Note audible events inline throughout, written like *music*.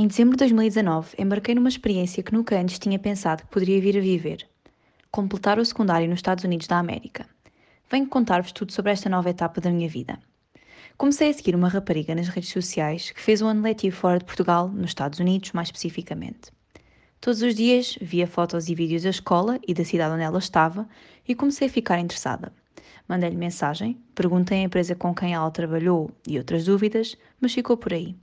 Em dezembro de 2019, embarquei numa experiência que nunca antes tinha pensado que poderia vir a viver: completar o secundário nos Estados Unidos da América. Venho contar-vos tudo sobre esta nova etapa da minha vida. Comecei a seguir uma rapariga nas redes sociais que fez um ano letivo fora de Portugal, nos Estados Unidos mais especificamente. Todos os dias via fotos e vídeos da escola e da cidade onde ela estava e comecei a ficar interessada. Mandei-lhe mensagem, perguntei à empresa com quem ela trabalhou e outras dúvidas, mas ficou por aí.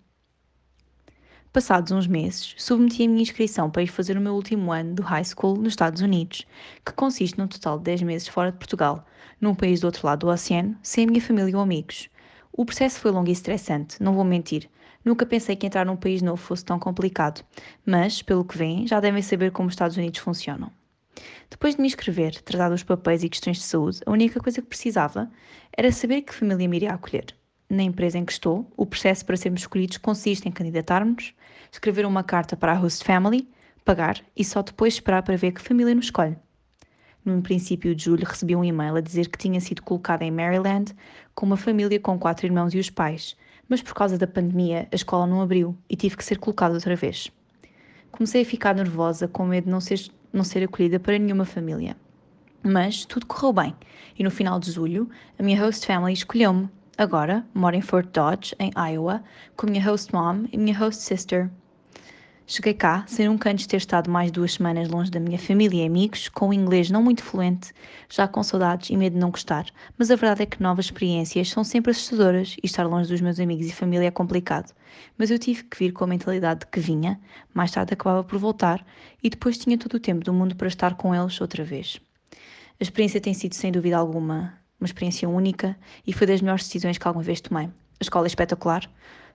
Passados uns meses, submeti a minha inscrição para ir fazer o meu último ano do high school nos Estados Unidos, que consiste num total de 10 meses fora de Portugal, num país do outro lado do oceano, sem a minha família ou amigos. O processo foi longo e estressante, não vou mentir. Nunca pensei que entrar num país novo fosse tão complicado, mas, pelo que vem, já devem saber como os Estados Unidos funcionam. Depois de me inscrever, tratar dos papéis e questões de saúde, a única coisa que precisava era saber que família me iria acolher na empresa em que estou, o processo para sermos escolhidos consiste em candidatarmos, escrever uma carta para a host family, pagar e só depois esperar para ver que família nos escolhe. No princípio de julho recebi um e-mail a dizer que tinha sido colocada em Maryland com uma família com quatro irmãos e os pais, mas por causa da pandemia a escola não abriu e tive que ser colocada outra vez. Comecei a ficar nervosa com medo de não ser, não ser acolhida para nenhuma família. Mas tudo correu bem e no final de julho a minha host family escolheu-me Agora moro em Fort Dodge, em Iowa, com minha host mom e minha host sister. Cheguei cá sem nunca antes ter estado mais duas semanas longe da minha família e amigos, com o inglês não muito fluente, já com saudades e medo de não gostar, mas a verdade é que novas experiências são sempre assustadoras e estar longe dos meus amigos e família é complicado. Mas eu tive que vir com a mentalidade de que vinha, mais tarde acabava por voltar e depois tinha todo o tempo do mundo para estar com eles outra vez. A experiência tem sido, sem dúvida alguma, uma experiência única e foi das melhores decisões que alguma vez tomei. A escola é espetacular,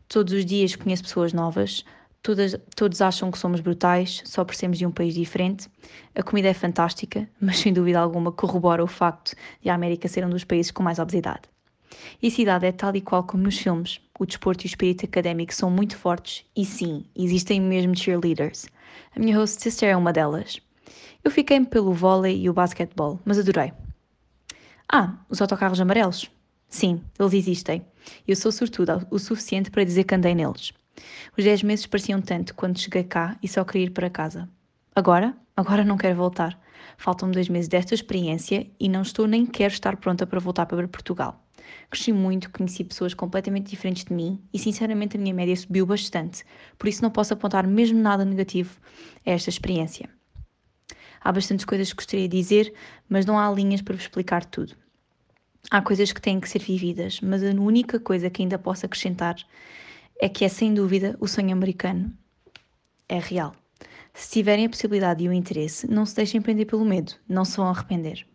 todos os dias conheço pessoas novas, todas, todos acham que somos brutais só por sermos de um país diferente. A comida é fantástica, *laughs* mas sem dúvida alguma corrobora o facto de a América ser um dos países com mais obesidade. E a cidade é tal e qual como nos filmes. O desporto e o espírito académico são muito fortes e sim, existem mesmo cheerleaders. A minha host sister é uma delas. Eu fiquei-me pelo vôlei e o basquetebol, mas adorei. Ah, os autocarros amarelos? Sim, eles existem. Eu sou sortuda o suficiente para dizer que andei neles. Os 10 meses pareciam tanto quando cheguei cá e só queria ir para casa. Agora? Agora não quero voltar. Faltam-me dois meses desta experiência e não estou nem quero estar pronta para voltar para Portugal. Cresci muito, conheci pessoas completamente diferentes de mim e, sinceramente, a minha média subiu bastante, por isso não posso apontar mesmo nada negativo a esta experiência. Há bastantes coisas que gostaria de dizer, mas não há linhas para vos explicar tudo. Há coisas que têm que ser vividas, mas a única coisa que ainda posso acrescentar é que é sem dúvida o sonho americano. É real. Se tiverem a possibilidade e o interesse, não se deixem prender pelo medo, não se vão arrepender.